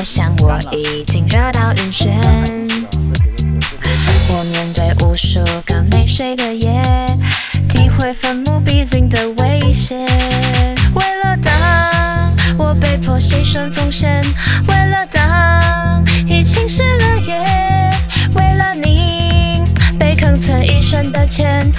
我想我已经热到晕眩，我面对无数个没睡的夜，体会坟墓逼近的威胁。为了当，我被迫牺牲奉献；为了当，已侵蚀了夜；为了你，被坑存一生的钱。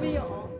没有。